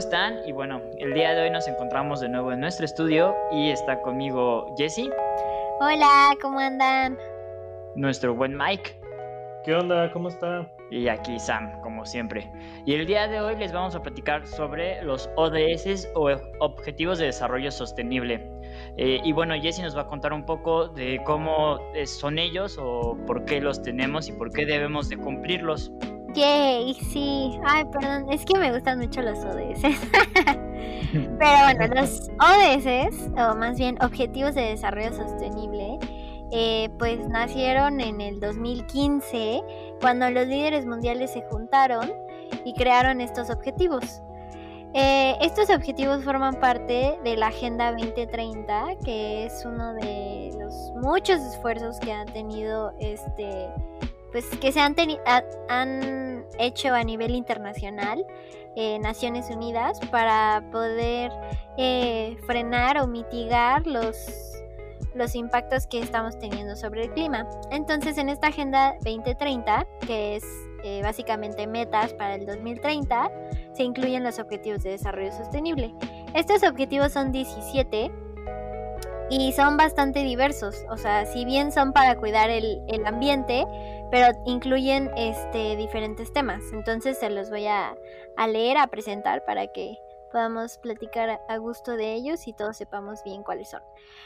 están? Y bueno, el día de hoy nos encontramos de nuevo en nuestro estudio y está conmigo Jesse. Hola, ¿cómo andan? Nuestro buen Mike. ¿Qué onda? ¿Cómo está? Y aquí Sam, como siempre. Y el día de hoy les vamos a platicar sobre los ODS o Objetivos de Desarrollo Sostenible. Eh, y bueno, Jesse nos va a contar un poco de cómo son ellos o por qué los tenemos y por qué debemos de cumplirlos. Yay, sí. Ay, perdón, es que me gustan mucho los ODS. Pero bueno, los ODS, o más bien Objetivos de Desarrollo Sostenible, eh, pues nacieron en el 2015, cuando los líderes mundiales se juntaron y crearon estos objetivos. Eh, estos objetivos forman parte de la Agenda 2030, que es uno de los muchos esfuerzos que han tenido este pues que se han, han hecho a nivel internacional eh, Naciones Unidas para poder eh, frenar o mitigar los, los impactos que estamos teniendo sobre el clima. Entonces en esta Agenda 2030, que es eh, básicamente metas para el 2030, se incluyen los Objetivos de Desarrollo Sostenible. Estos objetivos son 17 y son bastante diversos. O sea, si bien son para cuidar el, ambiente, pero incluyen este, diferentes temas. Entonces se los voy a, a, leer, a presentar para que podamos platicar a gusto de ellos y todos sepamos bien cuáles son.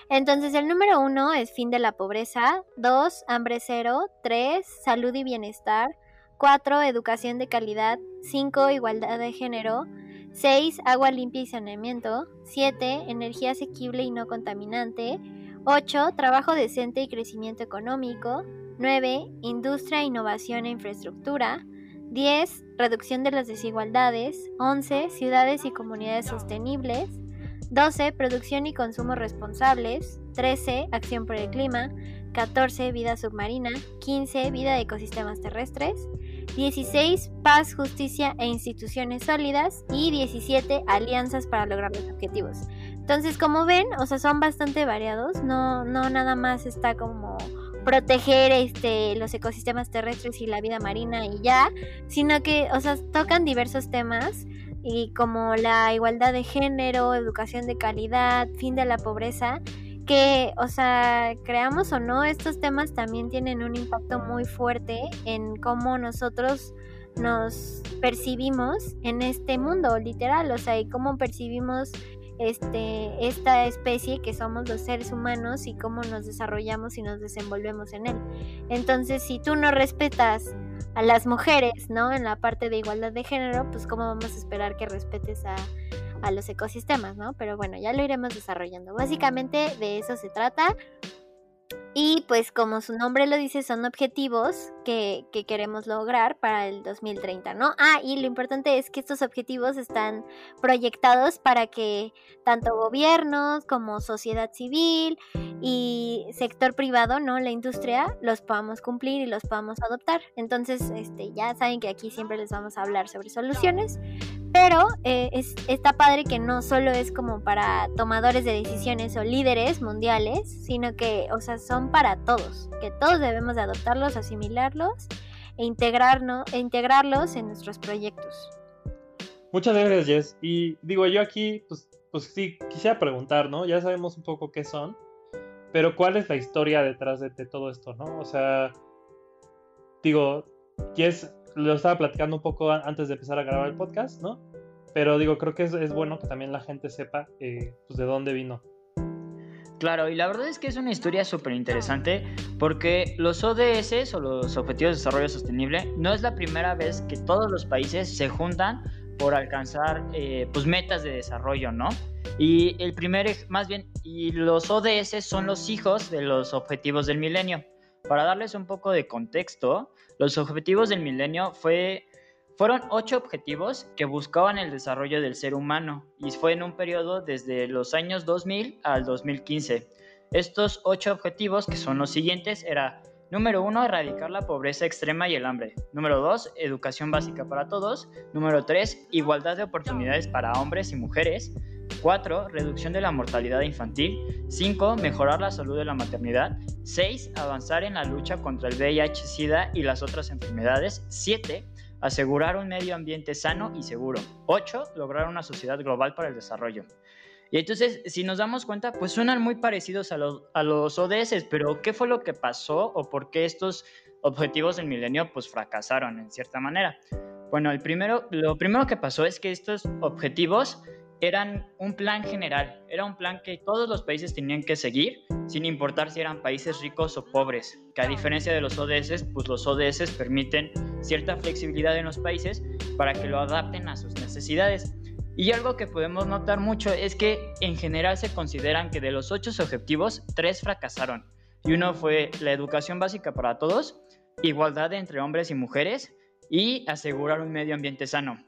Entonces el número uno es fin de la pobreza, dos, hambre cero, tres, salud y bienestar, cuatro, educación de calidad, cinco, igualdad de género, 6. Agua limpia y saneamiento. 7. Energía asequible y no contaminante. 8. Trabajo decente y crecimiento económico. 9. Industria, innovación e infraestructura. 10. Reducción de las desigualdades. 11. Ciudades y comunidades sostenibles. 12. Producción y consumo responsables. 13. Acción por el clima. 14. Vida submarina. 15. Vida de ecosistemas terrestres. 16, paz, justicia e instituciones sólidas. Y 17, alianzas para lograr los objetivos. Entonces, como ven, o sea, son bastante variados. No, no nada más está como proteger este, los ecosistemas terrestres y la vida marina y ya, sino que, o sea, tocan diversos temas y como la igualdad de género, educación de calidad, fin de la pobreza que, o sea, creamos o no, estos temas también tienen un impacto muy fuerte en cómo nosotros nos percibimos en este mundo, literal, o sea, y cómo percibimos este, esta especie que somos los seres humanos y cómo nos desarrollamos y nos desenvolvemos en él. Entonces, si tú no respetas a las mujeres, ¿no? En la parte de igualdad de género, pues cómo vamos a esperar que respetes a, a los ecosistemas, ¿no? Pero bueno, ya lo iremos desarrollando. Básicamente de eso se trata. Y pues como su nombre lo dice, son objetivos que, queremos lograr para el 2030, ¿no? Ah, y lo importante es que estos objetivos están proyectados para que tanto gobiernos como sociedad civil y sector privado, ¿no? La industria, los podamos cumplir y los podamos adoptar. Entonces, este, ya saben que aquí siempre les vamos a hablar sobre soluciones, pero eh, es, está padre que no solo es como para tomadores de decisiones o líderes mundiales, sino que, o sea, son para todos, que todos debemos de adoptarlos, asimilarlos e, integrarnos, e integrarlos en nuestros proyectos. Muchas gracias, Jess. Y digo, yo aquí, pues, pues sí, quisiera preguntar, ¿no? Ya sabemos un poco qué son, pero ¿cuál es la historia detrás de, de todo esto, ¿no? O sea, digo, Jess lo estaba platicando un poco antes de empezar a grabar el podcast, ¿no? Pero digo, creo que es, bueno que también la gente sepa eh, pues de dónde vino. Claro, y la verdad es que es una historia súper interesante porque los ODS o los Objetivos de Desarrollo Sostenible no es la primera vez que todos los países se juntan por alcanzar eh, pues metas de desarrollo, ¿no? Y el primer, más bien, y los ODS son los hijos de los Objetivos del Milenio. Para darles un poco de contexto, los objetivos del milenio fue, fueron ocho objetivos que buscaban el desarrollo del ser humano y fue en un periodo desde los años 2000 al 2015. Estos ocho objetivos, que son los siguientes, era Número uno, erradicar la pobreza extrema y el hambre. Número dos, educación básica para todos. Número tres, igualdad de oportunidades para hombres y mujeres. 4. Reducción de la mortalidad infantil. 5. Mejorar la salud de la maternidad. 6. Avanzar en la lucha contra el VIH-Sida y las otras enfermedades. 7. asegurar un medio ambiente sano y seguro. 8. Lograr una sociedad global para el desarrollo. Y entonces, si nos damos cuenta, pues suenan muy parecidos a los, a los ODS, pero ¿qué fue lo que pasó o por qué estos objetivos del milenio pues fracasaron en cierta manera? Bueno, el primero, lo primero que pasó es que estos objetivos eran un plan general, era un plan que todos los países tenían que seguir, sin importar si eran países ricos o pobres, que a diferencia de los ODS, pues los ODS permiten cierta flexibilidad en los países para que lo adapten a sus necesidades. Y algo que podemos notar mucho es que en general se consideran que de los ocho objetivos, tres fracasaron. Y uno fue la educación básica para todos, igualdad entre hombres y mujeres y asegurar un medio ambiente sano.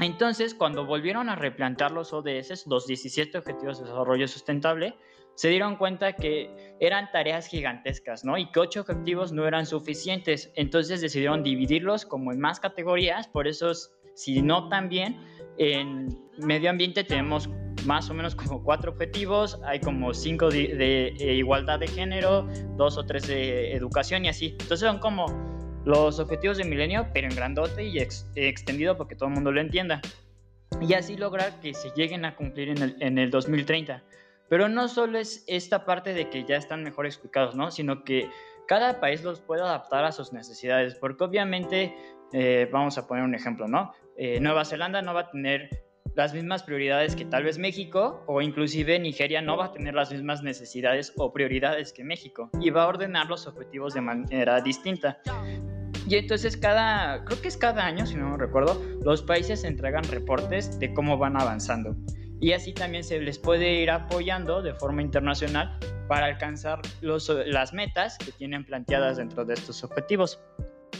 Entonces, cuando volvieron a replantear los ODS, los 17 Objetivos de Desarrollo Sustentable, se dieron cuenta que eran tareas gigantescas, ¿no? Y que ocho objetivos no eran suficientes. Entonces decidieron dividirlos como en más categorías. Por eso, si no también, en medio ambiente tenemos más o menos como cuatro objetivos. Hay como cinco de, de igualdad de género, dos o tres de educación y así. Entonces son como los objetivos de milenio, pero en grandote y extendido porque todo el mundo lo entienda. Y así lograr que se lleguen a cumplir en el, en el 2030. Pero no solo es esta parte de que ya están mejor explicados, ¿no? Sino que cada país los puede adaptar a sus necesidades, porque obviamente, eh, vamos a poner un ejemplo, ¿no? Eh, Nueva Zelanda no va a tener las mismas prioridades que tal vez México o inclusive Nigeria no va a tener las mismas necesidades o prioridades que México y va a ordenar los objetivos de manera distinta. Y entonces cada, creo que es cada año, si no me recuerdo, los países entregan reportes de cómo van avanzando. Y así también se les puede ir apoyando de forma internacional para alcanzar los, las metas que tienen planteadas dentro de estos objetivos.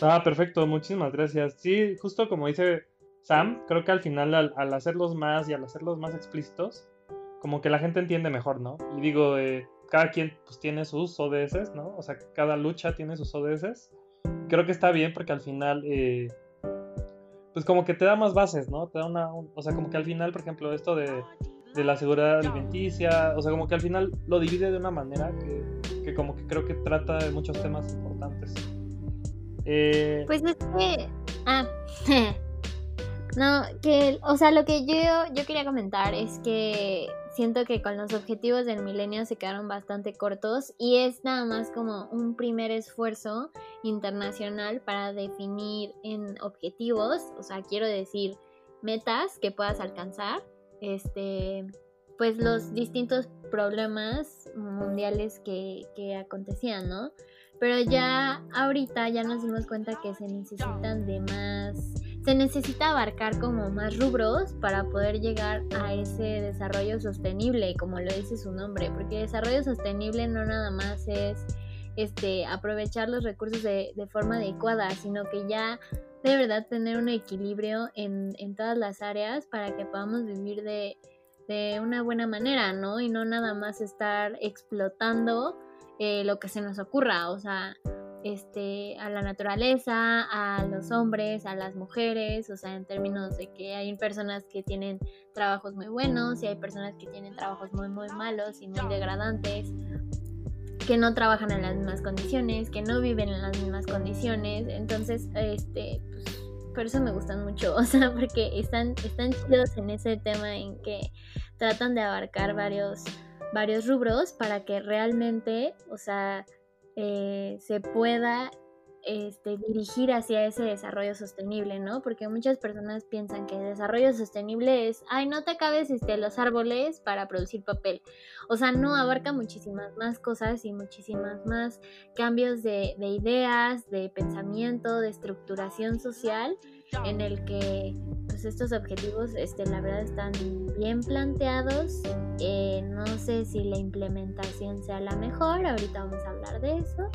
Ah, perfecto, muchísimas gracias. Sí, justo como dice Sam, creo que al final al, hacerlos más y al hacerlos más explícitos, como que la gente entiende mejor, ¿no? Y digo, eh, cada quien pues tiene sus ODS, ¿no? O sea, cada lucha tiene sus ODS creo que está bien porque al final, eh, pues como que te da más bases, ¿no? Te da una, o sea, como que al final, por ejemplo, esto de, de, la seguridad alimenticia, o sea, como que al final lo divide de una manera que, que como que creo que trata de muchos temas importantes. Eh... Pues es que... Ah, no, que, o sea, lo que yo, yo quería comentar es que siento que con los objetivos del milenio se quedaron bastante cortos y es nada más como un primer esfuerzo internacional para definir en objetivos, o sea, quiero decir metas que puedas alcanzar, este, pues los distintos problemas mundiales que, que acontecían, ¿no? Pero ya ahorita ya nos dimos cuenta que se necesitan de más se necesita abarcar como más rubros para poder llegar a ese desarrollo sostenible, como lo dice su nombre, porque desarrollo sostenible no nada más es este, aprovechar los recursos de, forma adecuada, sino que ya de verdad tener un equilibrio en, todas las áreas para que podamos vivir de, de, una buena manera, ¿no? Y no nada más estar explotando eh, lo que se nos ocurra, o sea, este, a la naturaleza, a los hombres, a las mujeres, o sea, en términos de que hay personas que tienen trabajos muy buenos y hay personas que tienen trabajos muy, muy malos y muy degradantes, que no trabajan en las mismas condiciones, que no viven en las mismas condiciones, entonces, este, pues, por eso me gustan mucho, o sea, porque están, están chidos en ese tema en que tratan de abarcar varios, varios rubros para que realmente, o sea, eh, se pueda este, dirigir hacia ese desarrollo sostenible, ¿no? Porque muchas personas piensan que el desarrollo sostenible es, ay, no te acabes este, los árboles para producir papel. O sea, no abarca muchísimas más cosas y muchísimas más cambios de, de ideas, de pensamiento, de estructuración social en el que pues estos objetivos este, la verdad están bien planteados. Eh, no sé si la implementación sea la mejor, ahorita vamos a hablar de eso,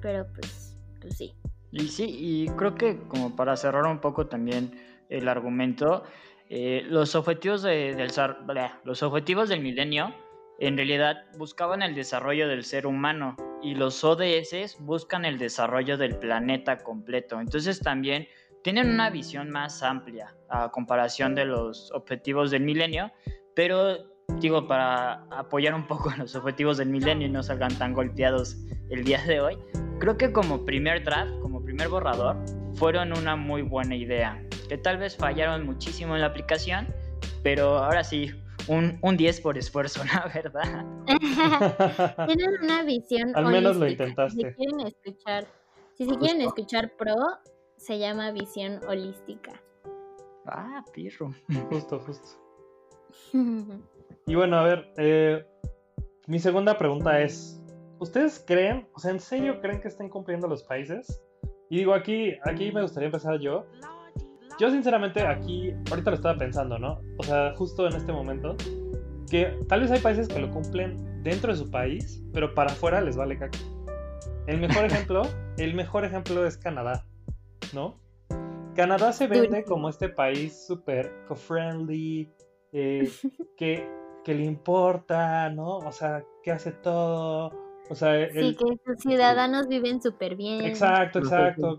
pero pues, pues sí. Y sí, y creo que como para cerrar un poco también el argumento, eh, los, objetivos del, los objetivos del milenio en realidad buscaban el desarrollo del ser humano y los ODS buscan el desarrollo del planeta completo. Entonces también tienen una visión más amplia a comparación de los objetivos del milenio, pero digo, para apoyar un poco los objetivos del milenio y no salgan tan golpeados el día de hoy, creo que como primer draft, como primer borrador, fueron una muy buena idea. Que tal vez fallaron muchísimo en la aplicación, pero ahora sí, un, un 10 por esfuerzo, la verdad. Tienen una visión. Al menos lo intentaste. Si quieren escuchar, si se quieren escuchar pro, se llama visión holística. Ah, pirro. Justo, justo. y bueno, a ver, eh, mi segunda pregunta es, ¿ustedes creen, o sea, en serio creen que estén cumpliendo los países? Y digo, aquí, aquí me gustaría empezar yo. Yo sinceramente aquí, ahorita lo estaba pensando, ¿no? O sea, justo en este momento, que tal vez hay países que lo cumplen dentro de su país, pero para afuera les vale caca. El mejor ejemplo, el mejor ejemplo es Canadá, ¿no? Canadá se vende como este país súper co-friendly, eh, que, que le importa, ¿no? O sea, que hace todo, o sea, sí, que sus ciudadanos viven súper bien. Exacto, exacto.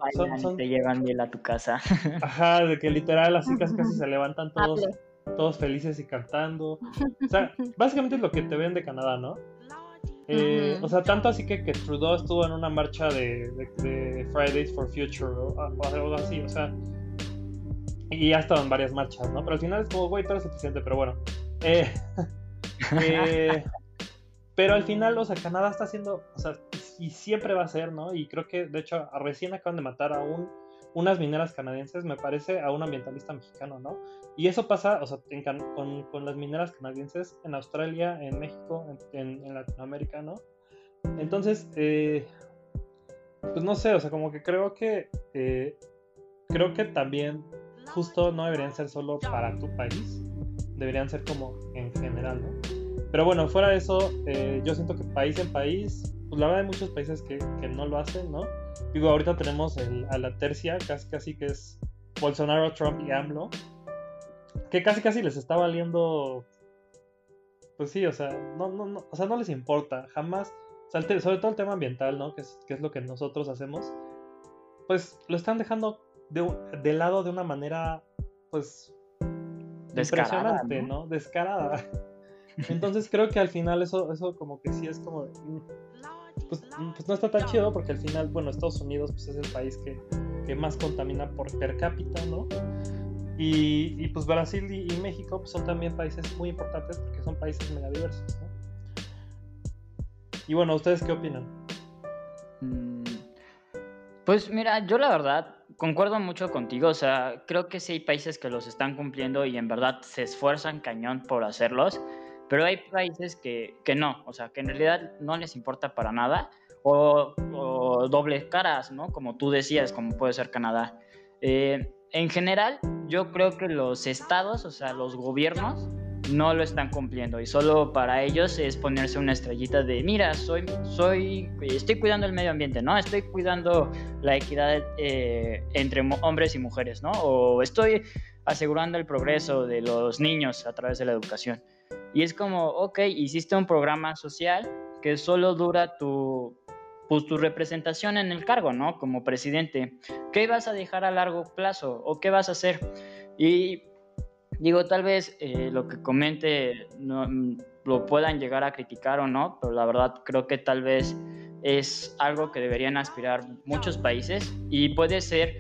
Te llevan bien a tu casa. Ajá, de que literal así casi casi se levantan todos, todos felices y cantando. O sea, básicamente es lo que te ven de Canadá, ¿no? Eh, o sea, tanto así que, que Trudeau estuvo en una marcha de, de, Fridays for Future o, algo así, o sea, y ha estado en varias marchas, ¿no? Pero al final es como, güey, todo es suficiente, pero bueno. Eh, eh, pero al final, o sea, Canadá está haciendo, o sea, y siempre va a ser, ¿no? Y creo que, de hecho, recién acaban de matar a un, unas mineras canadienses, me parece, a un ambientalista mexicano, ¿no? Y eso pasa, o sea, con, con, las mineras canadienses en Australia, en México, en, en, Latinoamérica, ¿no? Entonces, eh, pues no sé, o sea, como que creo que, eh, creo que también justo no deberían ser solo para tu país, deberían ser como en general, ¿no? Pero bueno, fuera de eso, eh, yo siento que país en país, pues la verdad hay muchos países que, que no lo hacen, ¿no? Digo, ahorita tenemos el, a la tercia, casi casi que es Bolsonaro, Trump y AMLO, que casi casi les está valiendo, pues sí, o sea, no, no, no, o sea, no les importa, jamás, sobre todo el tema ambiental, ¿no? Que es, que es lo que nosotros hacemos, pues lo están dejando de, de lado de una manera, pues, Descarada, impresionante, ¿no? Descarada. Entonces creo que al final eso, eso como que sí es como... Mm, pues, pues, no está tan chido porque al final, bueno, Estados Unidos pues es el país que, más contamina por per cápita, ¿no? Y, pues Brasil y, México pues, son también países muy importantes porque son países megadiversos, ¿no? Y bueno, ¿ustedes qué opinan? Mm, pues mira, yo la verdad concuerdo mucho contigo, o sea, creo que sí hay países que los están cumpliendo y en verdad se esfuerzan cañón por hacerlos. Pero hay países que, que no, o sea, que en realidad no les importa para nada, o, o dobles caras, ¿no? Como tú decías, como puede ser Canadá. Eh, en general, yo creo que los estados, o sea, los gobiernos, no lo están cumpliendo y solo para ellos es ponerse una estrellita de mira soy soy estoy cuidando el medio ambiente no estoy cuidando la equidad eh, entre hombres y mujeres no o estoy asegurando el progreso de los niños a través de la educación y es como, ok, hiciste un programa social que solo dura tu, pues, tu representación en el cargo, ¿no? Como presidente. ¿Qué vas a dejar a largo plazo o qué vas a hacer? Y digo, tal vez eh, lo que comente no, lo puedan llegar a criticar o no, pero la verdad creo que tal vez es algo que deberían aspirar muchos países y puede ser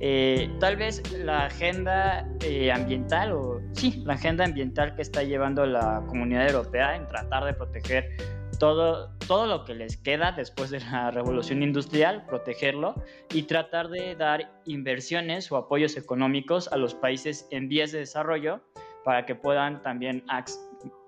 eh, tal vez la agenda eh, ambiental, o sí, la agenda ambiental que está llevando la comunidad europea en tratar de proteger todo, todo lo que les queda después de la revolución industrial, protegerlo y tratar de dar inversiones o apoyos económicos a los países en vías de desarrollo para que puedan también,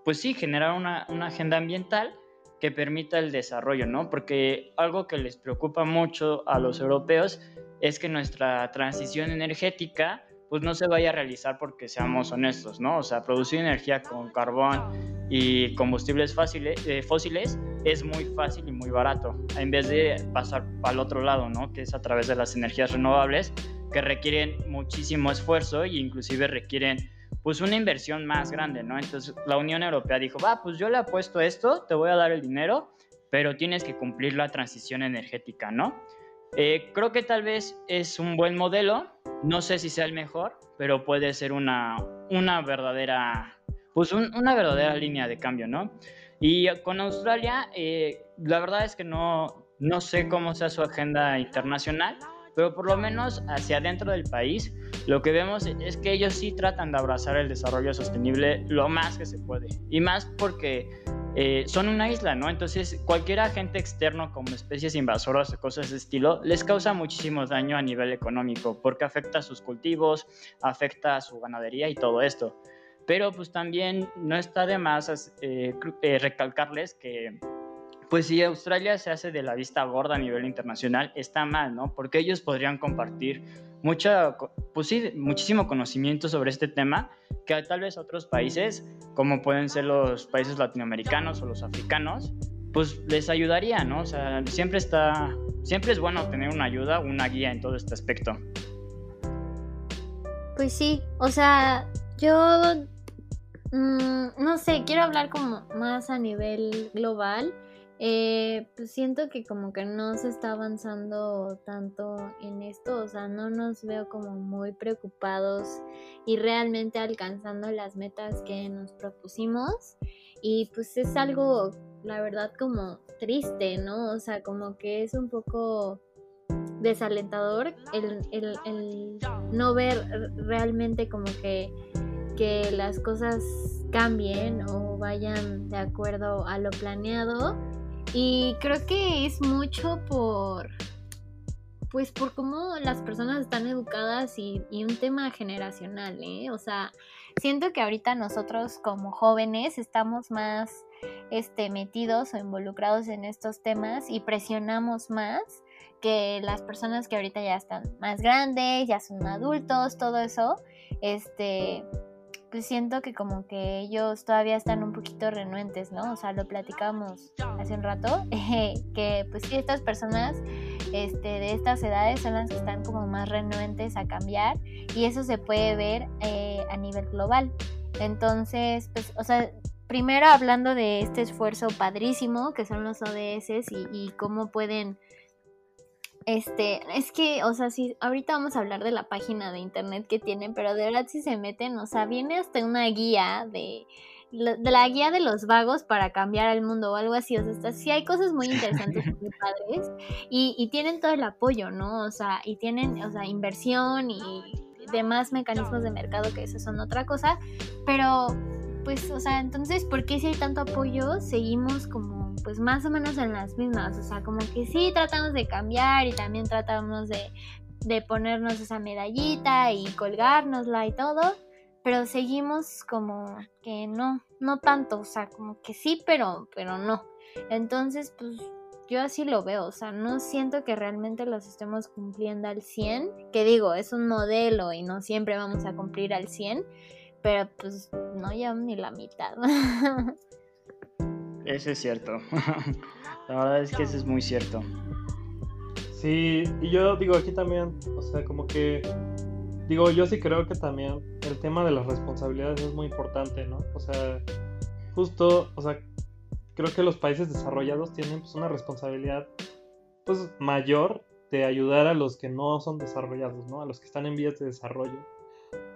pues sí, generar una, una agenda ambiental que permita el desarrollo, ¿no? Porque algo que les preocupa mucho a los europeos es que nuestra transición energética pues no se vaya a realizar porque seamos honestos, ¿no? O sea, producir energía con carbón y combustibles fáciles, eh, fósiles es muy fácil y muy barato, en vez de pasar al otro lado, ¿no? Que es a través de las energías renovables que requieren muchísimo esfuerzo e inclusive requieren pues una inversión más grande, ¿no? Entonces la Unión Europea dijo, va, pues yo le apuesto esto, te voy a dar el dinero, pero tienes que cumplir la transición energética, ¿no? Eh, creo que tal vez es un buen modelo, no sé si sea el mejor, pero puede ser una, una verdadera, pues una verdadera línea de cambio, ¿no? Y con Australia, eh, la verdad es que no, no sé cómo sea su agenda internacional, pero por lo menos hacia adentro del país, lo que vemos es que ellos sí tratan de abrazar el desarrollo sostenible lo más que se puede. Y más porque eh, son una isla, ¿no? Entonces cualquier agente externo como especies invasoras o cosas de estilo les causa muchísimo daño a nivel económico porque afecta a sus cultivos, afecta a su ganadería y todo esto. Pero pues también no está de más eh, eh, recalcarles que pues si Australia se hace de la vista gorda a nivel internacional, está mal, ¿no? Porque ellos podrían compartir mucha, pues sí, muchísimo conocimiento sobre este tema que tal vez otros países, como pueden ser los países latinoamericanos o los africanos, pues les ayudaría, ¿no? O sea, siempre está, siempre es bueno tener una ayuda, una guía en todo este aspecto. Pues sí, o sea, yo mm, no sé, quiero hablar como más a nivel global eh, pues siento que como que no se está avanzando tanto en esto, o sea, no nos veo como muy preocupados y realmente alcanzando las metas que nos propusimos y pues es algo, la verdad, como triste, ¿no? O sea, como que es un poco desalentador el, el, el no ver realmente como que, que las cosas cambien o vayan de acuerdo a lo planeado y creo que es mucho por, pues por cómo las personas están educadas y, un tema generacional, ¿eh? O sea, siento que ahorita nosotros como jóvenes estamos más este, metidos o involucrados en estos temas y presionamos más que las personas que ahorita ya están más grandes, ya son adultos, todo eso, este, pues siento que como que ellos todavía están un poquito renuentes, ¿no? O sea, lo platicamos hace un rato, que pues sí, estas personas este, de estas edades son las que están como más renuentes a cambiar y eso se puede ver eh, a nivel global. Entonces, pues, o sea, primero hablando de este esfuerzo padrísimo que son los ODS y, y cómo pueden este, es que, o sea, sí, ahorita vamos a hablar de la página de internet que tienen, pero de verdad si se meten, o sea, viene hasta una guía de, la guía de los vagos para cambiar el mundo o algo así, o sea, está, sí hay cosas muy interesantes muy padres y, y tienen todo el apoyo, ¿no? O sea, y tienen, o sea, inversión y demás mecanismos de mercado que eso son otra cosa, pero pues, o sea, entonces, ¿por qué si hay tanto apoyo seguimos como, pues, más o menos en las mismas? O sea, como que sí tratamos de cambiar y también tratamos de, de ponernos esa medallita y colgárnosla y todo, pero seguimos como que no, no tanto, o sea, como que sí, pero, pero no. Entonces, pues, yo así lo veo, o sea, no siento que realmente los estemos cumpliendo al 100, que digo, es un modelo y no siempre vamos a cumplir al 100, pero pues no llevan ni la mitad. Eso es cierto. la verdad es que eso es muy cierto. Sí, y yo digo aquí también, o sea, como que, digo, yo sí creo que también el tema de las responsabilidades es muy importante, ¿no? O sea, justo, o sea, creo que los países desarrollados tienen pues una responsabilidad pues mayor de ayudar a los que no son desarrollados, ¿no? A los que están en vías de desarrollo.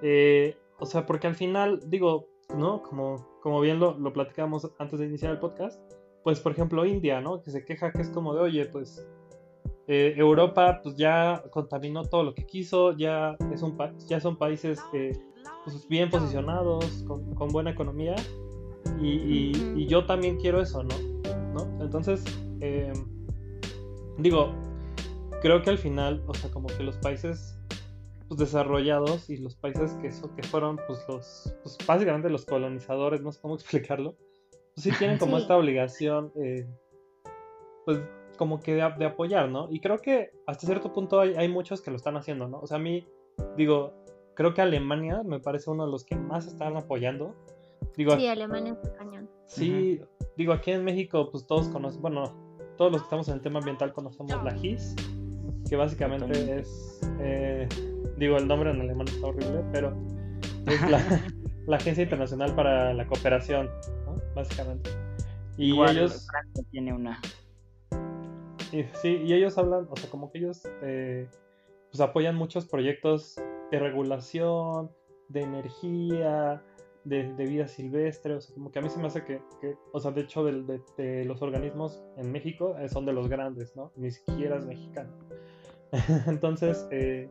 Eh, o sea, porque al final, digo, ¿no? Como, como bien lo, lo platicamos antes de iniciar el podcast, pues por ejemplo India, ¿no? Que se queja que es como de, oye, pues eh, Europa pues ya contaminó todo lo que quiso, ya, es un ya son países pues, bien posicionados, con, con buena economía, y, y, yo también quiero eso, ¿no? ¿No? Entonces, eh, digo, creo que al final, o sea, como que los países pues, desarrollados y los países que, que fueron pues los pues, básicamente los colonizadores, no sé cómo explicarlo, pues sí tienen como esta obligación eh, pues como que de, apoyar, ¿no? Y creo que hasta cierto punto hay, hay, muchos que lo están haciendo, ¿no? O sea, a mí, digo, creo que Alemania me parece uno de los que más están apoyando. Digo, sí, Alemania es cañón. Sí, digo, aquí en México, pues todos conocen, bueno, todos los que estamos en el tema ambiental conocemos la GIS, que básicamente es eh, Digo, el nombre en alemán está horrible, pero es la, Agencia Internacional para la Cooperación, ¿no? Básicamente. Y ellos... tiene una. sí, y ellos hablan, o sea, como que ellos eh, pues apoyan muchos proyectos de regulación, de energía, de, vida silvestre, o sea, como que a mí se me hace que, o sea, de hecho de, los organismos en México eh, son de los grandes, ¿no? Ni siquiera es mexicano. Entonces, eh,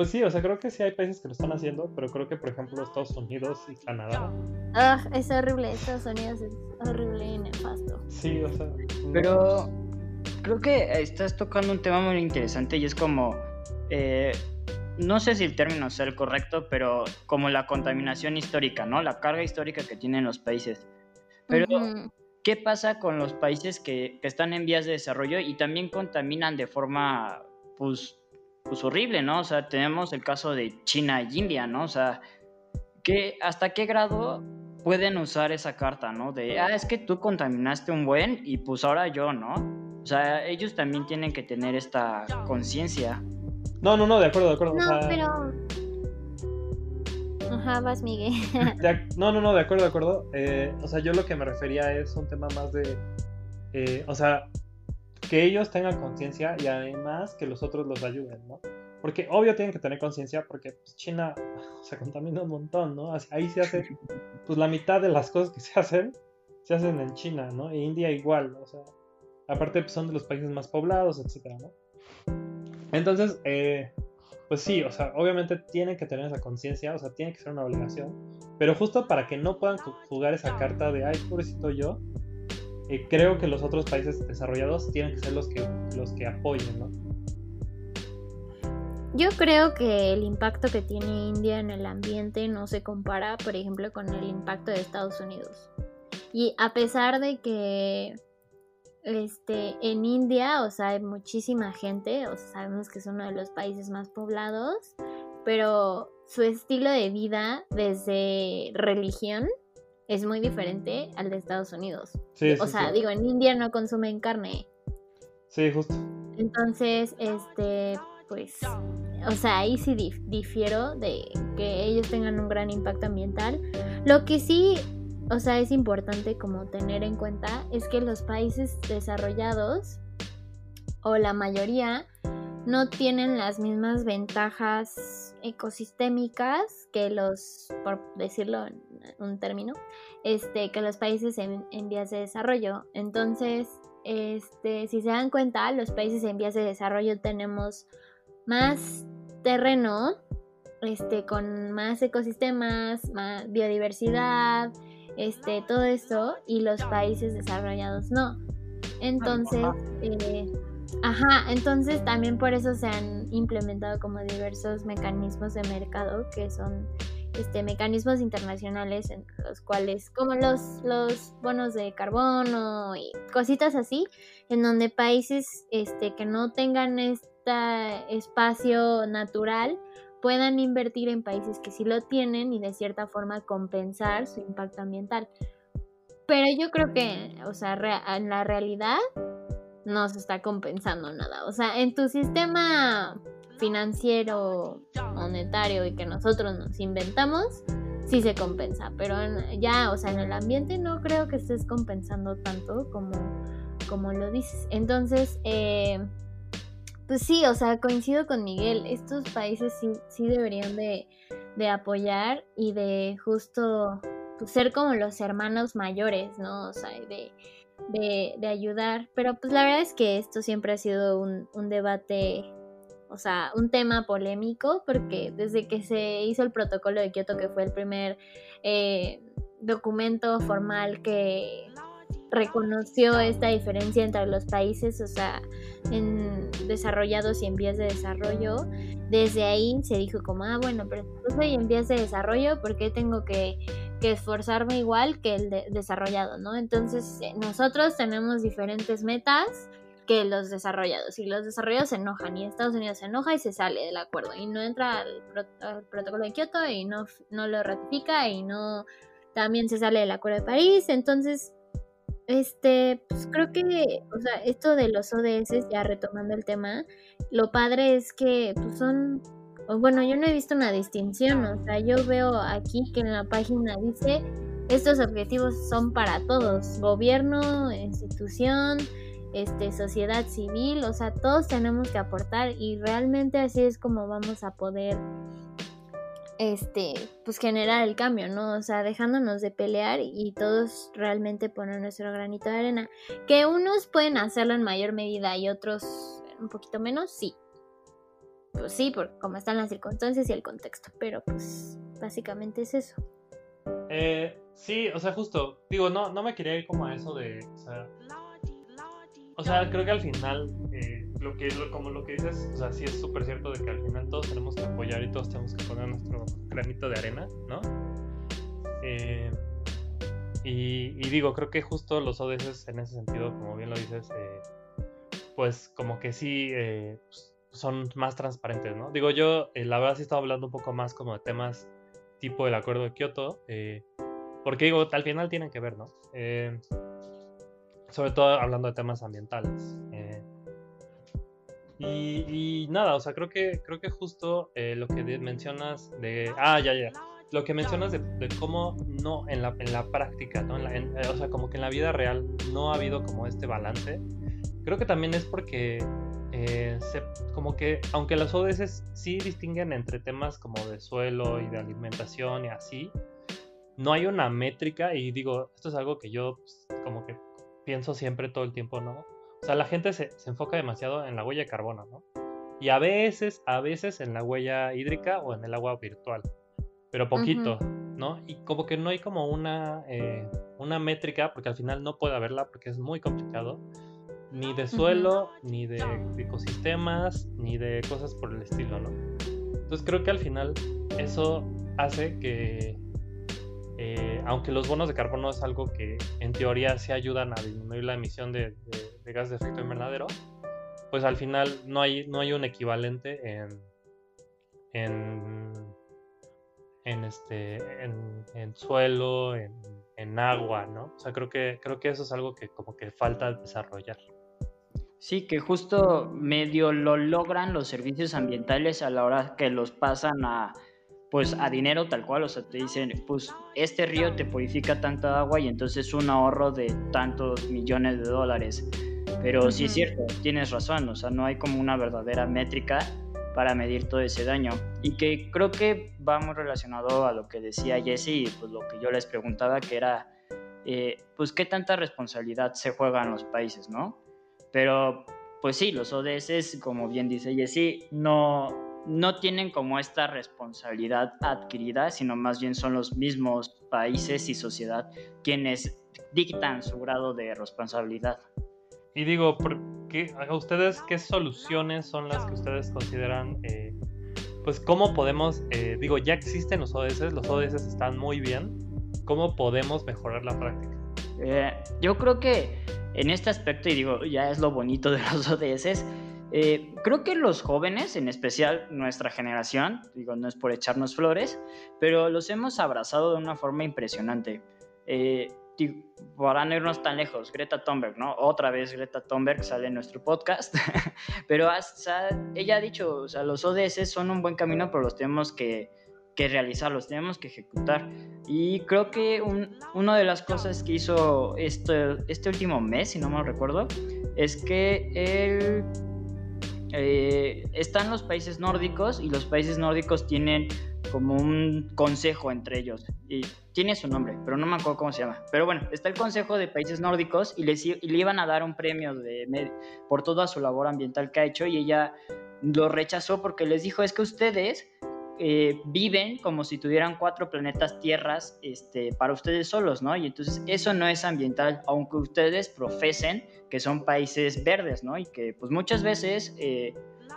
pues sí, o sea, creo que sí hay países que lo están haciendo, pero creo que, por ejemplo, Estados Unidos y Canadá. Ah, es horrible, Estados Unidos es horrible y nefasto. Sí, o sea. Pero creo que estás tocando un tema muy interesante y es como. Eh, no sé si el término sea el correcto, pero como la contaminación histórica, ¿no? La carga histórica que tienen los países. Pero, ¿qué pasa con los países que, que, están en vías de desarrollo y también contaminan de forma, pues, pues horrible, ¿no? O sea, tenemos el caso de China y India, ¿no? O sea, ¿qué, ¿hasta qué grado pueden usar esa carta, ¿no? De, ah, es que tú contaminaste un buen y pues ahora yo, ¿no? O sea, ellos también tienen que tener esta conciencia. No, no, no, de acuerdo, de acuerdo. No, pero... Ajá, vas, Miguel. no, no, no, de acuerdo, de acuerdo. Eh, o sea, yo lo que me refería es un tema más de... Eh, o sea, que ellos tengan conciencia y además que los otros los ayuden, ¿no? Porque obvio tienen que tener conciencia porque pues, China se contamina un montón, ¿no? Ahí se hace, pues la mitad de las cosas que se hacen, se hacen en China, ¿no? E India igual, o sea, aparte pues, son de los países más poblados, etcétera, ¿no? Entonces, eh, pues sí, o sea, obviamente tienen que tener esa conciencia, o sea, tiene que ser una obligación, pero justo para que no puedan jugar esa carta de, ay, pobrecito yo, eh, creo que los otros países desarrollados tienen que ser los que, los que apoyen, ¿no? Yo creo que el impacto que tiene India en el ambiente no se compara, por ejemplo, con el impacto de Estados Unidos. Y a pesar de que este, en India, o sea, hay muchísima gente, sabemos que es uno de los países más poblados, pero su estilo de vida, desde religión, es muy diferente al de Estados Unidos. o sea, digo, en India no consumen carne. Sí, justo. Entonces, este, pues, o sea, ahí sí difiero de que ellos tengan un gran impacto ambiental. Lo que sí, o sea, es importante como tener en cuenta es que los países desarrollados, o la mayoría, no tienen las mismas ventajas ecosistémicas que los, por decirlo en un término, este, que los países en, vías de desarrollo. Entonces, este, si se dan cuenta, los países en vías de desarrollo tenemos más terreno, este, con más ecosistemas, más biodiversidad, este, todo esto, y los países desarrollados no. Entonces, eh, ajá, entonces también por eso se han implementado como diversos mecanismos de mercado que son este, mecanismos internacionales en los cuales, como los, los bonos de carbono y cositas así, en donde países este, que no tengan este espacio natural puedan invertir en países que sí lo tienen y de cierta forma compensar su impacto ambiental. Pero yo creo que, o sea, en la realidad no se está compensando nada. O sea, en tu sistema financiero, monetario y que nosotros nos inventamos, sí se compensa, pero ya, o sea, en el ambiente no creo que estés compensando tanto como, como lo dices. Entonces, eh, pues sí, o sea, coincido con Miguel, estos países sí, sí deberían de, de apoyar y de justo pues, ser como los hermanos mayores, ¿no? O sea, de, de, de, ayudar. Pero pues la verdad es que esto siempre ha sido un, un debate o sea, un tema polémico, porque desde que se hizo el protocolo de Kioto, que fue el primer eh, documento formal que reconoció esta diferencia entre los países, o sea, en desarrollados y en vías de desarrollo, desde ahí se dijo como, ah, bueno, pero yo soy en vías de desarrollo, ¿por qué tengo que, que esforzarme igual que el desarrollado, no? Entonces, eh, nosotros tenemos diferentes metas que los desarrollados. Y los desarrollados se enojan y Estados Unidos se enoja y se sale del acuerdo y no entra al, protocolo de Kioto y no, no lo ratifica y no también se sale del acuerdo de París. Entonces, este, pues creo que, o sea, esto de los ODS, ya retomando el tema, lo padre es que pues son, bueno, yo no he visto una distinción, o sea, yo veo aquí que en la página dice, estos objetivos son para todos, gobierno, institución, este, sociedad civil, o sea, todos tenemos que aportar y realmente así es como vamos a poder este, pues generar el cambio, ¿no? O sea, dejándonos de pelear y todos realmente poner nuestro granito de arena. Que unos pueden hacerlo en mayor medida y otros un poquito menos, sí. Pues sí, por cómo están las circunstancias y el contexto, pero pues básicamente es eso. Eh, sí, o sea, justo, digo, no, no me quería ir como a eso de, o sea, o sea creo que al final, eh, lo que, como lo que dices, o sea, sí es súper cierto de que al final todos tenemos que apoyar y todos tenemos que poner nuestro granito de arena, ¿no? Eh, y, digo, creo que justo los ODS en ese sentido, como bien lo dices, eh, pues como que sí pues, son más transparentes, ¿no? Digo, yo la verdad sí estaba hablando un poco más como de temas tipo el acuerdo de Kioto, eh, porque digo, al final tienen que ver, ¿no? Eh, sobre todo hablando de temas ambientales. Eh, y, nada, o sea, creo que, creo que justo lo que mencionas de... Ah, ya, ya. Lo que mencionas de, cómo no en la, en la práctica, ¿no? o sea, como que en la vida real no ha habido como este balance. Creo que también es porque eh, como que, aunque las ODS sí distinguen entre temas como de suelo y de alimentación y así, no hay una métrica y digo, esto es algo que yo pues, como que pienso siempre todo el tiempo, ¿no? O sea, la gente se, enfoca demasiado en la huella de carbono, ¿no? Y a veces, a veces en la huella hídrica o en el agua virtual, pero poquito, ¿no? Y como que no hay como una, eh, una métrica, porque al final no puede haberla porque es muy complicado ni de suelo, ni de, ecosistemas, ni de cosas por el estilo, ¿no? Entonces creo que al final eso hace que, eh, aunque los bonos de carbono es algo que en teoría sí ayudan a disminuir la emisión de, de, gas de efecto invernadero, pues al final no hay, no hay un equivalente en, en, en, este, en, en suelo, en, en, agua, ¿no? O sea, creo que, creo que eso es algo que como que falta desarrollar. Sí, que justo medio lo logran los servicios ambientales a la hora que los pasan a pues a dinero tal cual, o sea, te dicen, pues este río te purifica tanta agua y entonces un ahorro de tantos millones de dólares. Pero sí es cierto, tienes razón, o sea, no hay como una verdadera métrica para medir todo ese daño. Y que creo que va muy relacionado a lo que decía Jesse y pues lo que yo les preguntaba, que era, eh, pues qué tanta responsabilidad se juega en los países, ¿no? Pero, pues sí, los ODS, como bien dice Jesse, no, no tienen como esta responsabilidad adquirida, sino más bien son los mismos países y sociedad quienes dictan su grado de responsabilidad. Y digo, ¿qué, a ustedes qué soluciones son las que ustedes consideran, eh, pues cómo podemos, eh, digo, ya existen los ODS, los ODS están muy bien, ¿cómo podemos mejorar la práctica? Eh, yo creo que en este aspecto, y digo, ya es lo bonito de los ODS, eh, creo que los jóvenes, en especial nuestra generación, digo, no es por echarnos flores, pero los hemos abrazado de una forma impresionante. Eh, para no irnos tan lejos, Greta Thunberg, ¿no? Otra vez Greta Thunberg sale en nuestro podcast, pero ella ha dicho, o sea, los ODS son un buen camino, pero los tenemos que que realizarlos, tenemos que ejecutar. Y creo que una de las cosas que hizo este, este último mes, si no me recuerdo, es que él, eh, están los países nórdicos y los países nórdicos tienen como un consejo entre ellos. Y tiene su nombre, pero no me acuerdo cómo se llama. Pero bueno, está el Consejo de Países Nórdicos y, les, y le iban a dar un premio de, por toda su labor ambiental que ha hecho y ella lo rechazó porque les dijo, es que ustedes eh, viven como si tuvieran cuatro planetas tierras este, para ustedes solos, ¿no? Y entonces eso no es ambiental, aunque ustedes profesen que son países verdes, ¿no? Y que pues muchas veces eh,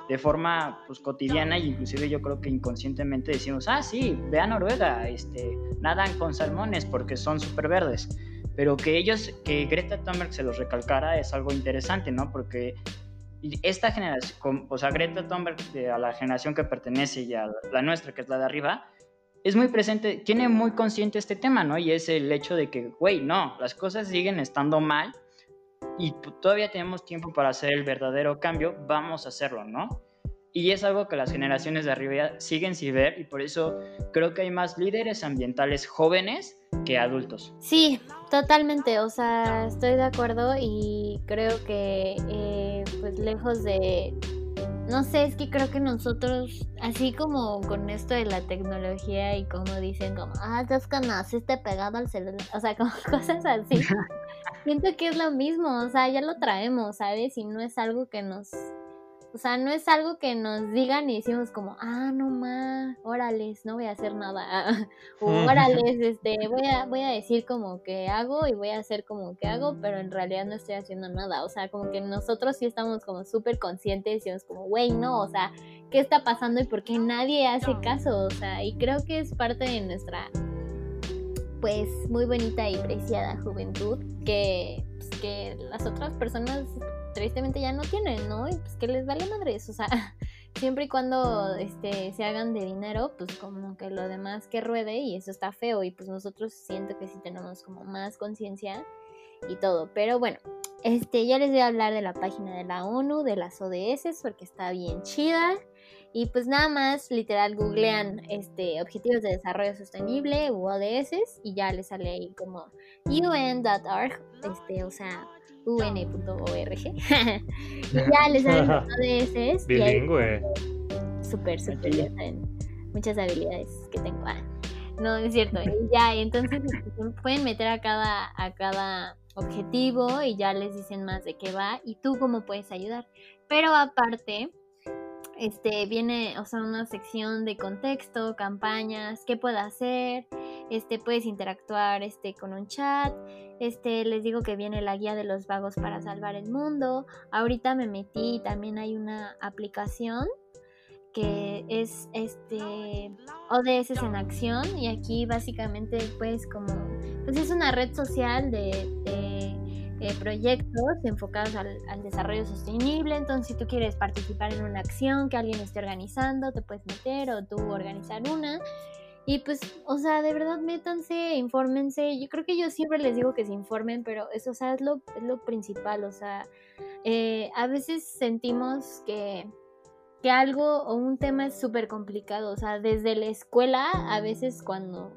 de forma pues cotidiana y inclusive yo creo que inconscientemente decimos, ah, sí, ve a Noruega, este, nadan con salmones porque son súper verdes. Pero que ellos, que Greta Thunberg se los recalcara es algo interesante, ¿no? Porque esta generación, o sea, Greta Thunberg, a la generación que pertenece y a la nuestra, que es la de arriba, es muy presente, tiene muy consciente este tema, ¿no? Y es el hecho de que, güey, no, las cosas siguen estando mal y todavía tenemos tiempo para hacer el verdadero cambio, vamos a hacerlo, ¿no? Y es algo que las generaciones de arriba siguen sin ver y por eso creo que hay más líderes ambientales jóvenes que adultos. Sí, totalmente, o sea, estoy de acuerdo y creo que eh, pues lejos de... No sé, es que creo que nosotros, así como con esto de la tecnología y como dicen como, ah, es que naciste pegado al celular, o sea, como cosas así, siento que es lo mismo, o sea, ya lo traemos, ¿sabes? Y no es algo que nos O sea, no es algo que nos digan y decimos como, ah, no más, órales, no voy a hacer nada. o órales, este, voy a, voy a decir como que hago y voy a hacer como que hago, pero en realidad no estoy haciendo nada. O sea, como que nosotros sí estamos como súper conscientes y es como, güey, no, o sea, ¿qué está pasando y por qué nadie hace caso? O sea, y creo que es parte de nuestra, pues, muy bonita y preciada juventud que, pues, que las otras personas tristemente ya no tienen, ¿no? Y pues que les vale madres, o sea, siempre y cuando este, se hagan de dinero, pues como que lo demás que ruede y eso está feo y pues nosotros siento que sí tenemos como más conciencia y todo, pero bueno, este, ya les voy a hablar de la página de la ONU, de las ODS, porque está bien chida. Y pues nada más, literal, googlean este, Objetivos de Desarrollo Sostenible u ODS y ya les sale ahí como un.org, este, o sea, un.org. y ya les salen ODS. Bilingüe. Súper, súper, ya saben, muchas habilidades que tengo. Ah, no, es cierto. Y ya, entonces este, pueden meter a cada, a cada objetivo y ya les dicen más de qué va y tú cómo puedes ayudar. Pero aparte, este viene, o sea, una sección de contexto, campañas, qué puedo hacer, este puedes interactuar este con un chat, este les digo que viene la guía de los vagos para salvar el mundo. Ahorita me metí, también hay una aplicación que es este ODS en acción y aquí básicamente pues como pues es una red social de, eh, proyectos enfocados al, desarrollo sostenible. Entonces si tú quieres participar en una acción que alguien esté organizando te puedes meter o tú organizar una. Y pues o sea de verdad métanse infórmense. Yo creo que yo siempre les digo que se informen pero eso o sea es lo, es lo principal. O sea eh, a veces sentimos que que algo o un tema es súper complicado. O sea, desde la escuela, a veces cuando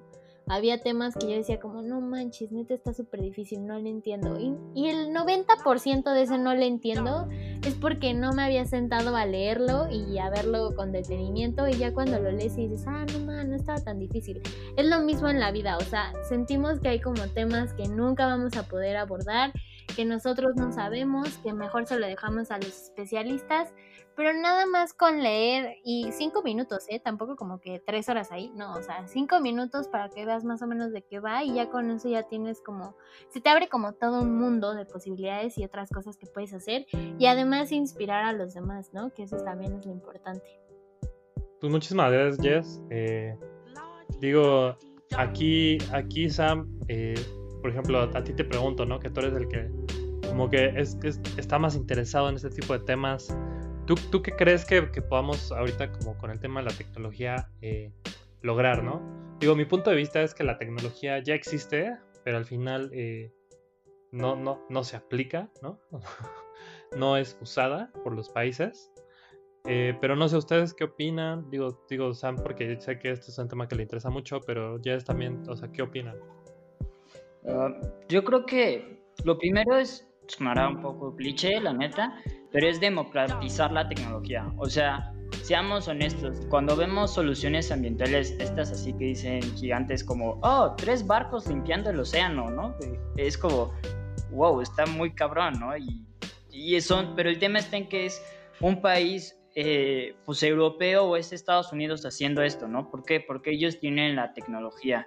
había temas que yo decía como, no manches, neta está súper difícil, no lo entiendo. Y, y el 90% de ese no lo entiendo es porque no me había sentado a leerlo y a verlo con detenimiento y ya cuando lo lees y dices, ah, no man, no estaba tan difícil. Es lo mismo en la vida, o sea, sentimos que hay como temas que nunca vamos a poder abordar, que nosotros no sabemos, que mejor se lo dejamos a los especialistas pero nada más con leer y cinco minutos, ¿eh? Tampoco como que tres horas ahí, no, o sea, cinco minutos para que veas más o menos de qué va y ya con eso ya tienes como, se te abre como todo un mundo de posibilidades y otras cosas que puedes hacer y además inspirar a los demás, ¿no? Que eso también es lo importante. Pues muchísimas gracias, Jess. Eh, digo, aquí, aquí Sam, eh, por ejemplo, a ti te pregunto, ¿no? Que tú eres el que como que es, está más interesado en este tipo de temas ¿Tú, ¿Tú, qué crees que, podamos ahorita como con el tema de la tecnología eh, lograr, no? Digo, mi punto de vista es que la tecnología ya existe, pero al final eh, no, no, no se aplica, ¿no? no es usada por los países. Eh, pero no sé ustedes qué opinan. Digo, digo Sam, porque sé que este es un tema que le interesa mucho, pero ya es también, o sea, ¿qué opinan? Ah, yo creo que lo primero es, sonará un poco cliché, la neta, pero es democratizar la tecnología. O sea, seamos honestos, cuando vemos soluciones ambientales, estas así que dicen gigantes como, oh, tres barcos limpiando el océano, ¿no? Es como, wow, está muy cabrón, ¿no? Y, y eso, pero el tema está en que es un país, eh, pues europeo o es Estados Unidos haciendo esto, ¿no? ¿Por qué? Porque ellos tienen la tecnología.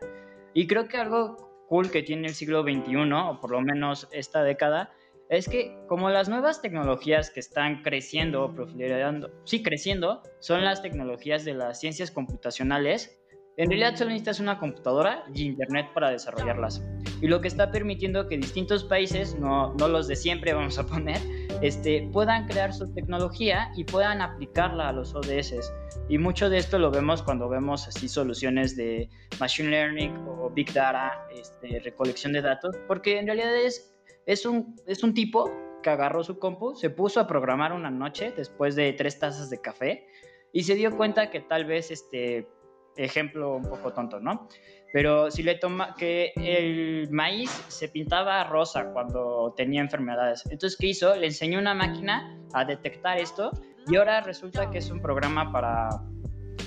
Y creo que algo cool que tiene el siglo XXI, o por lo menos esta década, es que como las nuevas tecnologías que están creciendo, o proliferando, sí, creciendo, son las tecnologías de las ciencias computacionales, en realidad solo necesitas una computadora y internet para desarrollarlas. Y lo que está permitiendo que distintos países, no, no los de siempre vamos a poner, este, puedan crear su tecnología y puedan aplicarla a los ODS. Y mucho de esto lo vemos cuando vemos así soluciones de machine learning o big data, este, recolección de datos, porque en realidad es es un, es un tipo que agarró su compu, se puso a programar una noche después de tres tazas de café y se dio cuenta que tal vez este ejemplo un poco tonto, ¿no? Pero si le toma que el maíz se pintaba rosa cuando tenía enfermedades. Entonces, ¿qué hizo? Le enseñó una máquina a detectar esto y ahora resulta que es un programa para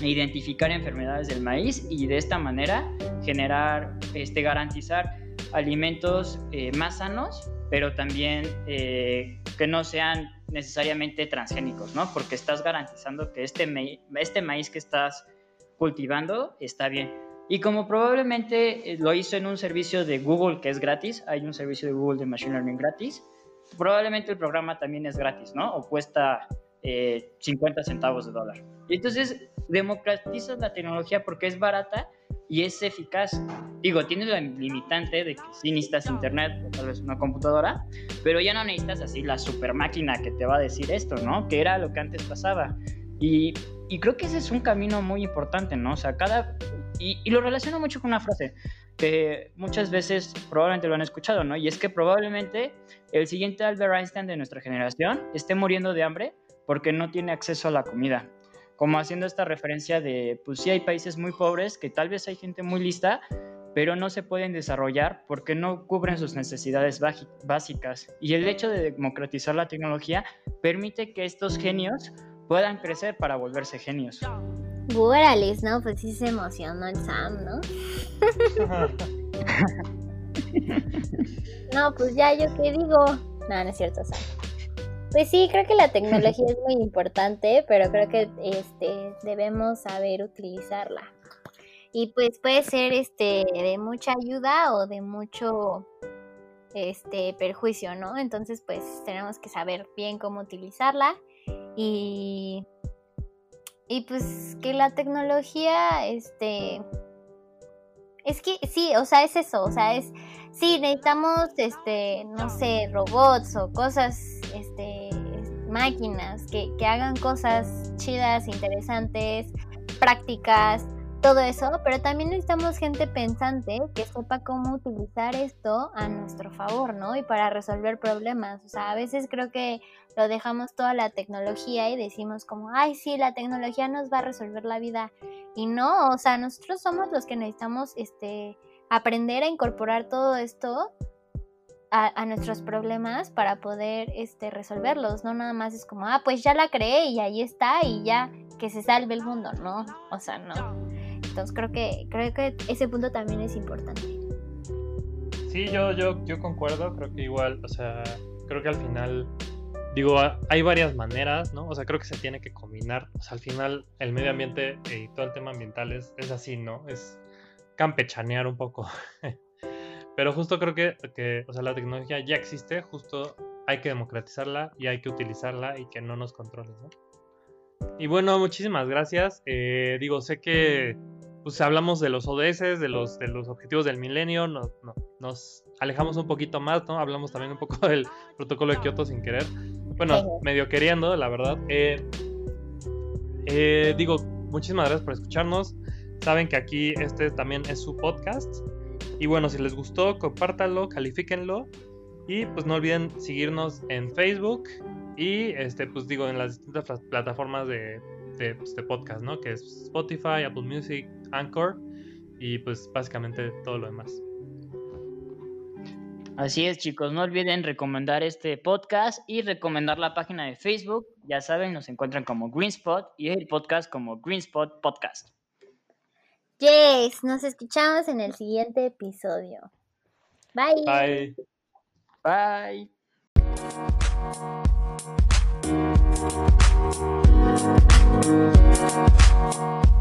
identificar enfermedades del maíz y de esta manera generar, este, garantizar alimentos eh, más sanos pero también eh, que no sean necesariamente transgénicos, ¿no? Porque estás garantizando que este, este maíz que estás cultivando está bien. Y como probablemente eh, lo hizo en un servicio de Google que es gratis, hay un servicio de Google de Machine Learning gratis, probablemente el programa también es gratis, ¿no? O cuesta 50 eh, centavos de dólar. Y entonces democratizas la tecnología porque es barata y es eficaz. Digo, tiene la limitante de que sí necesitas internet tal vez una computadora, pero ya no necesitas así la super máquina que te va a decir esto, ¿no? Que era lo que antes pasaba. Y, y creo que ese es un camino muy importante, ¿no? O sea, cada... Y, y lo relaciono mucho con una frase que muchas veces probablemente lo han escuchado, ¿no? Y es que probablemente el siguiente Albert Einstein de nuestra generación esté muriendo de hambre porque no tiene acceso a la comida como haciendo esta referencia de, pues sí hay países muy pobres, que tal vez hay gente muy lista, pero no se pueden desarrollar porque no cubren sus necesidades básicas. Y el hecho de democratizar la tecnología permite que estos genios puedan crecer para volverse genios. ¿no? Pues sí se emocionó el Sam, ¿no? no, pues ya yo qué digo. No, no es cierto, Sam. Pues sí, creo que la tecnología es muy importante, pero creo que este debemos saber utilizarla. Y pues puede ser este de mucha ayuda o de mucho este perjuicio, ¿no? Entonces, pues tenemos que saber bien cómo utilizarla y y pues que la tecnología este es que sí, o sea, es eso, o sea, es sí, necesitamos este, no sé, robots o cosas este máquinas que, que hagan cosas chidas, interesantes, prácticas, todo eso, pero también necesitamos gente pensante que sepa cómo utilizar esto a nuestro favor, ¿no? Y para resolver problemas. O sea, a veces creo que lo dejamos toda la tecnología y decimos como, ay, sí, la tecnología nos va a resolver la vida. Y no, o sea, nosotros somos los que necesitamos este, aprender a incorporar todo esto a, nuestros problemas para poder este, resolverlos. No nada más es como, ah, pues ya la creé y ahí está y ya que se salve el mundo, ¿no? O sea, no. Entonces creo que, creo que ese punto también es importante. Sí, yo, yo, yo concuerdo, creo que igual, o sea, creo que al final, digo, hay varias maneras, ¿no? O sea, creo que se tiene que combinar. O sea, al final el medio ambiente y todo el tema ambiental es, es así, ¿no? Es campechanear un poco. Pero justo creo que, que, o sea, la tecnología ya existe, justo hay que democratizarla y hay que utilizarla y que no nos controle, ¿no? Y bueno, muchísimas gracias. Eh, digo, sé que pues hablamos de los ODS, de los, de los objetivos del milenio, no, nos alejamos un poquito más, ¿no? Hablamos también un poco del protocolo de Kioto sin querer. Bueno, medio queriendo, la verdad. Eh, eh, digo, muchísimas gracias por escucharnos. Saben que aquí este también es su podcast. Y bueno, si les gustó, compártanlo, califíquenlo. Y pues no olviden seguirnos en Facebook y este, pues digo, en las distintas plataformas de, de, pues, de podcast, ¿no? Que es Spotify, Apple Music, Anchor y pues básicamente todo lo demás. Así es, chicos. No olviden recomendar este podcast y recomendar la página de Facebook. Ya saben, nos encuentran como Greenspot y el podcast como Greenspot Podcast. Yes, nos escuchamos en el siguiente episodio. Bye. Bye. Bye. Thank you.